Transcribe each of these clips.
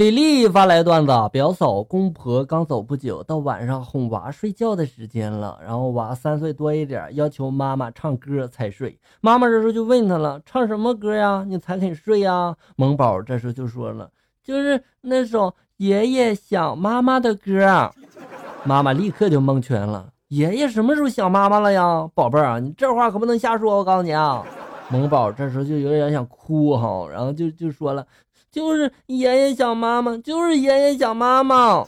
李丽发来段子：表嫂公婆刚走不久，到晚上哄娃睡觉的时间了，然后娃三岁多一点，要求妈妈唱歌才睡。妈妈这时候就问他了：“唱什么歌呀？你才肯睡呀？”萌宝这时候就说了：“就是那首爷爷想妈妈的歌。”妈妈立刻就蒙圈了：“爷爷什么时候想妈妈了呀？宝贝儿，你这话可不能瞎说，我告诉你啊。”萌宝这时候就有点想哭哈，然后就就说了。就是爷爷想妈妈，就是爷爷想妈妈。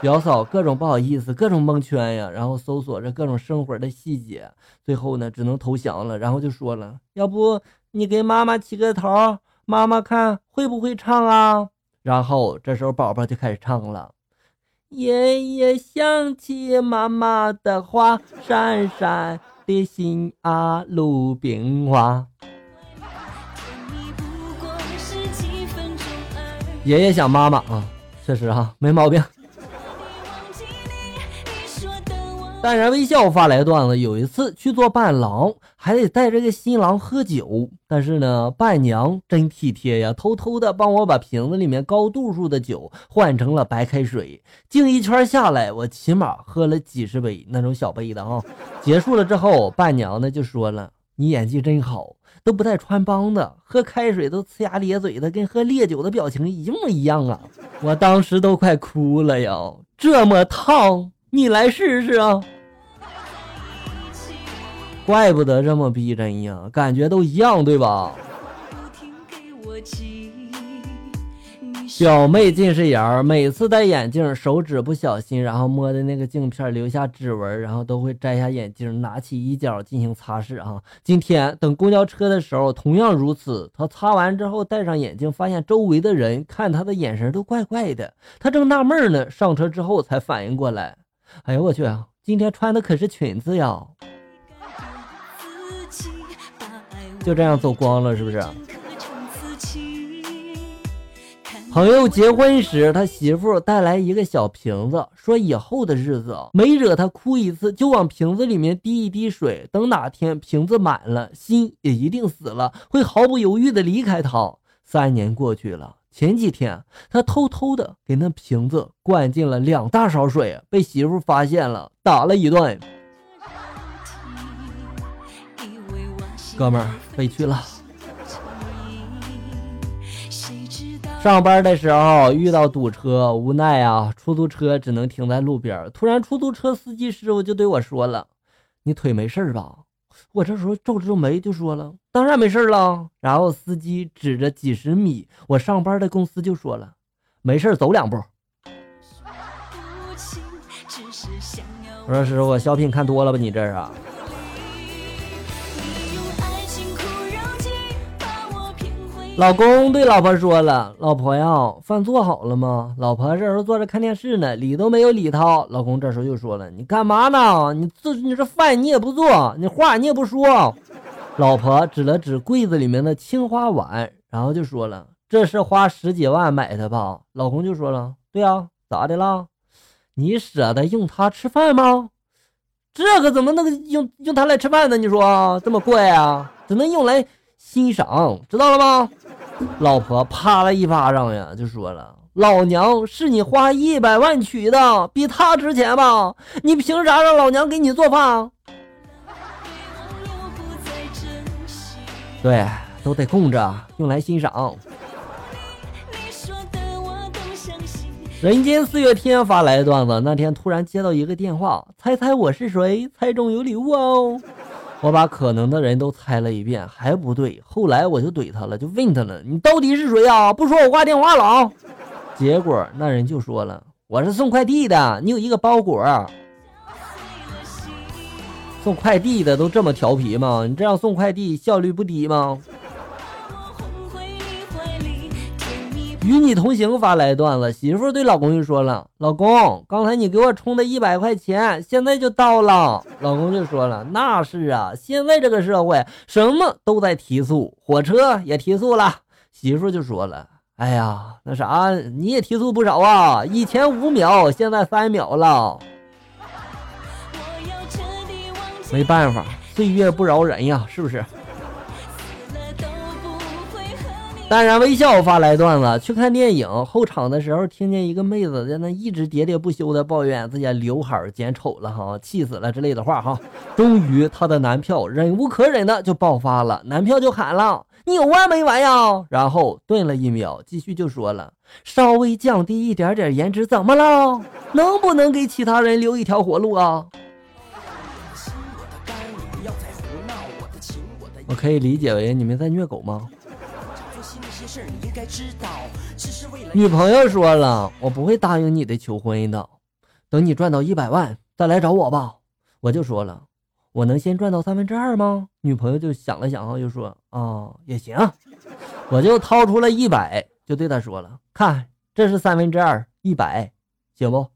表嫂各种不好意思，各种蒙圈呀，然后搜索着各种生活的细节，最后呢只能投降了。然后就说了，要不你给妈妈起个头，妈妈看会不会唱啊？然后这时候宝宝就开始唱了：爷爷想起妈妈的话，闪闪的心啊，鲁冰花。爷爷想妈妈啊，确实哈，没毛病。淡然微笑发来段子：有一次去做伴郎，还得带着个新郎喝酒，但是呢，伴娘真体贴呀，偷偷的帮我把瓶子里面高度数的酒换成了白开水。敬一圈下来，我起码喝了几十杯那种小杯的啊。结束了之后，伴娘呢就说了：“你演技真好。”都不带穿帮的，喝开水都呲牙咧嘴的，跟喝烈酒的表情一模一样啊！我当时都快哭了呀，这么烫，你来试试啊！怪不得这么逼真呀，感觉都一样，对吧？表妹近视眼儿，每次戴眼镜，手指不小心，然后摸的那个镜片留下指纹，然后都会摘下眼镜，拿起衣角进行擦拭啊。今天等公交车的时候，同样如此。她擦完之后戴上眼镜，发现周围的人看她的眼神都怪怪的。她正纳闷呢，上车之后才反应过来，哎呦我去啊，今天穿的可是裙子呀！就这样走光了，是不是？朋友结婚时，他媳妇带来一个小瓶子，说以后的日子每惹他哭一次，就往瓶子里面滴一滴水，等哪天瓶子满了，心也一定死了，会毫不犹豫的离开他。三年过去了，前几天他偷偷的给那瓶子灌进了两大勺水，被媳妇发现了，打了一顿。哥们儿，委屈了。上班的时候遇到堵车，无奈啊，出租车只能停在路边。突然，出租车司机师傅就对我说了：“你腿没事吧？”我这时候皱皱眉就说了：“当然没事了。”然后司机指着几十米我上班的公司就说了：“没事，走两步。”我说师傅，小品看多了吧？你这是？老公对老婆说了：“老婆呀，饭做好了吗？”老婆这时候坐着看电视呢，理都没有理他。老公这时候又说了：“你干嘛呢？你这你这饭你也不做，你话你也不说。”老婆指了指柜子里面的青花碗，然后就说了：“这是花十几万买的吧？”老公就说了：“对呀，咋的了？你舍得用它吃饭吗？这个怎么能用用它来吃饭呢？你说这么贵啊？只能用来欣赏，知道了吗？”老婆啪了一巴掌呀，就说了：“老娘是你花一百万娶的，比他值钱吧？你凭啥让老娘给你做饭？”对，都得供着，用来欣赏。人间四月天发来的段子，那天突然接到一个电话，猜猜我是谁？猜中有礼物哦。我把可能的人都猜了一遍，还不对。后来我就怼他了，就问他了：“你到底是谁啊？不说我挂电话了啊！”结果那人就说了：“我是送快递的，你有一个包裹。”送快递的都这么调皮吗？你这样送快递效率不低吗？与你同行发来段子，媳妇对老公就说了：“老公，刚才你给我充的一百块钱，现在就到了。”老公就说了：“那是啊，现在这个社会什么都在提速，火车也提速了。”媳妇就说了：“哎呀，那啥，你也提速不少啊，以前五秒，现在三秒了。”没办法，岁月不饶人呀，是不是？淡然微笑发来段子：去看电影后场的时候，听见一个妹子在那一直喋喋不休的抱怨自己刘海剪丑了哈，气死了之类的话哈。终于她的男票忍无可忍的就爆发了，男票就喊了：“你有完没完呀？”然后顿了一秒，继续就说了：“稍微降低一点点颜值怎么了？能不能给其他人留一条活路啊？”我可以理解为你们在虐狗吗？女朋友说了，我不会答应你的求婚的，等你赚到一百万再来找我吧。我就说了，我能先赚到三分之二吗？女朋友就想了想后就说啊，也行。我就掏出了一百，就对他说了，看这是三分之二，一百，行不？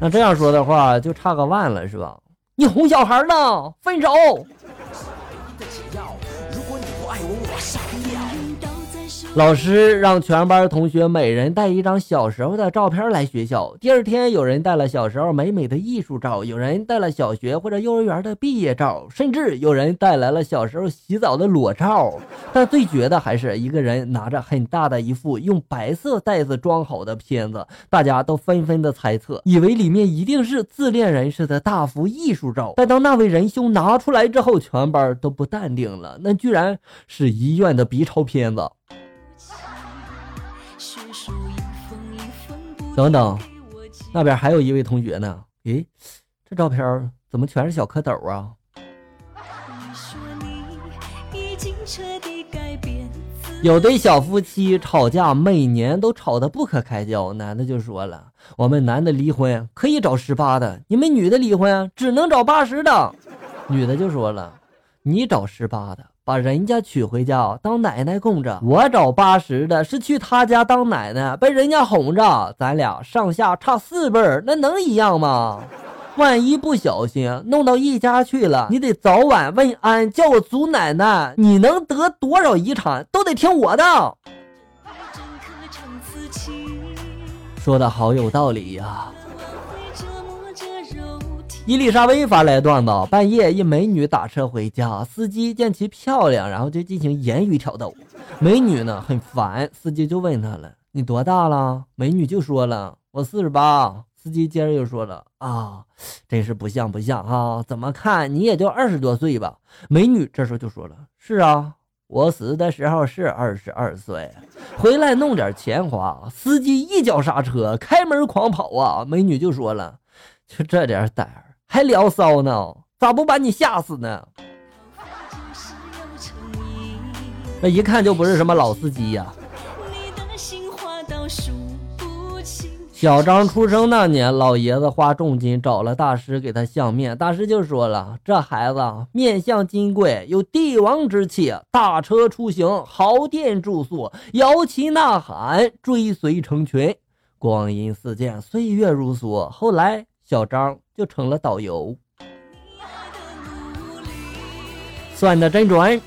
那这样说的话，就差个万了，是吧？你哄小孩呢？分手。老师让全班同学每人带一张小时候的照片来学校。第二天，有人带了小时候美美的艺术照，有人带了小学或者幼儿园的毕业照，甚至有人带来了小时候洗澡的裸照。但最绝的还是一个人拿着很大的一副用白色袋子装好的片子，大家都纷纷的猜测，以为里面一定是自恋人士的大幅艺术照。但当那位仁兄拿出来之后，全班都不淡定了，那居然是医院的 B 超片子。等等，那边还有一位同学呢。诶，这照片怎么全是小蝌蚪啊？有对小夫妻吵架，每年都吵得不可开交。男的就说了：“我们男的离婚可以找十八的，你们女的离婚只能找八十的。”女的就说了：“你找十八的。”把人家娶回家当奶奶供着，我找八十的是去他家当奶奶，被人家哄着，咱俩上下差四辈儿，那能一样吗？万一不小心弄到一家去了，你得早晚问安，叫我祖奶奶。你能得多少遗产都得听我的。说的好有道理呀。伊丽莎薇发来段子：半夜，一美女打车回家，司机见其漂亮，然后就进行言语挑逗。美女呢很烦，司机就问她了：“你多大了？”美女就说了：“我四十八。”司机接着又说了：“啊，真是不像不像哈，怎么看你也就二十多岁吧？”美女这时候就说了：“是啊，我死的时候是二十二岁，回来弄点钱花。”司机一脚刹车，开门狂跑啊！美女就说了：“就这点胆儿。”还聊骚呢？咋不把你吓死呢？那一看就不是什么老司机呀。小张出生那年，老爷子花重金找了大师给他相面，大师就说了：“这孩子面相金贵，有帝王之气，大车出行，豪店住宿，摇旗呐喊，追随成群，光阴似箭，岁月如梭。”后来。小张就成了导游，算的真准。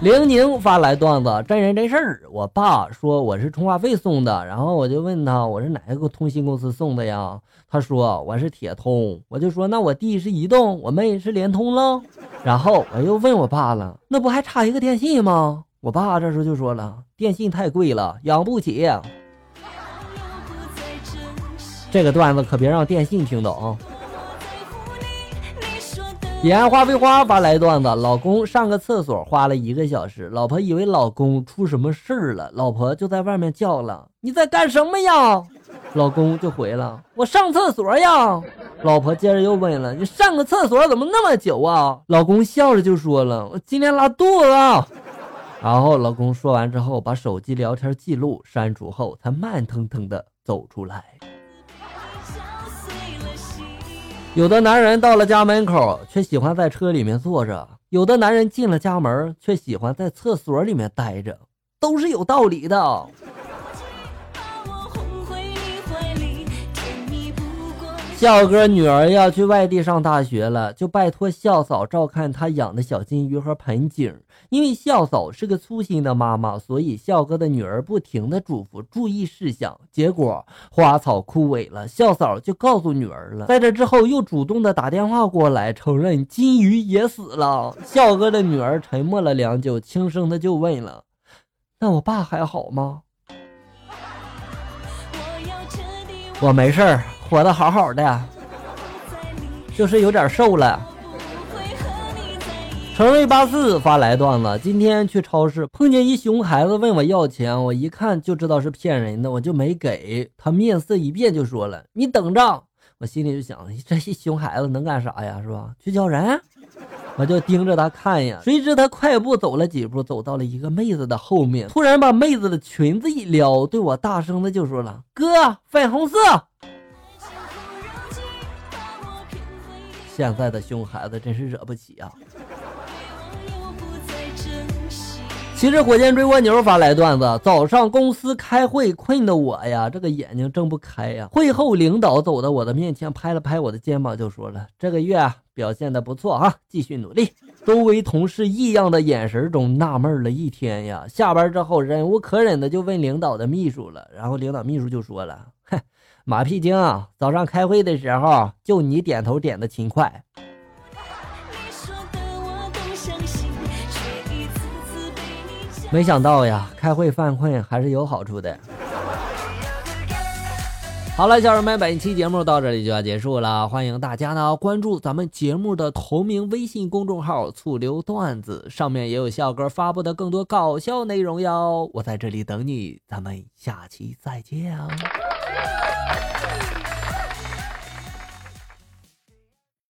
玲宁发来段子，真人真事儿。我爸说我是充话费送的，然后我就问他我是哪个通信公司送的呀？他说我是铁通，我就说那我弟是移动，我妹是联通喽。然后我又问我爸了，那不还差一个电信吗？我爸这时候就说了，电信太贵了，养不起。这个段子可别让电信听到啊！烟花非花发来段子：老公上个厕所花了一个小时，老婆以为老公出什么事儿了，老婆就在外面叫了：“你在干什么呀？”老公就回了：“我上厕所呀。”老婆接着又问了：“你上个厕所怎么那么久啊？”老公笑着就说了：“我今天拉肚子。”然后老公说完之后，把手机聊天记录删除后，才慢腾腾的走出来。有的男人到了家门口，却喜欢在车里面坐着；有的男人进了家门，却喜欢在厕所里面待着，都是有道理的。笑哥女儿要去外地上大学了，就拜托笑嫂照看她养的小金鱼和盆景。因为笑嫂是个粗心的妈妈，所以笑哥的女儿不停的嘱咐注意事项。结果花草枯萎了，笑嫂就告诉女儿了。在这之后，又主动的打电话过来，承认金鱼也死了。笑哥的女儿沉默了良久，轻声的就问了：“那我爸还好吗？”我没事儿。活得好好的，就是有点瘦了。陈瑞八四发来段子：今天去超市碰见一熊孩子问我要钱，我一看就知道是骗人的，我就没给他。面色一变就说了：“你等着。”我心里就想：这些熊孩子能干啥呀？是吧？去叫人？我就盯着他看呀。谁知他快步走了几步，走到了一个妹子的后面，突然把妹子的裙子一撩，对我大声的就说了：“哥，粉红色。”现在的熊孩子真是惹不起啊！骑着火箭追蜗牛发来段子：早上公司开会，困的我呀，这个眼睛睁不开呀。会后，领导走到我的面前，拍了拍我的肩膀，就说了：“这个月啊，表现的不错啊，继续努力。”周围同事异样的眼神中纳闷了一天呀。下班之后，忍无可忍的就问领导的秘书了，然后领导秘书就说了。马屁精啊，早上开会的时候就你点头点的勤快。没想到呀，开会犯困还是有好处的。好了，小人们，本期节目到这里就要结束了，欢迎大家呢关注咱们节目的同名微信公众号“醋溜段子”，上面也有笑哥发布的更多搞笑内容哟。我在这里等你，咱们下期再见。啊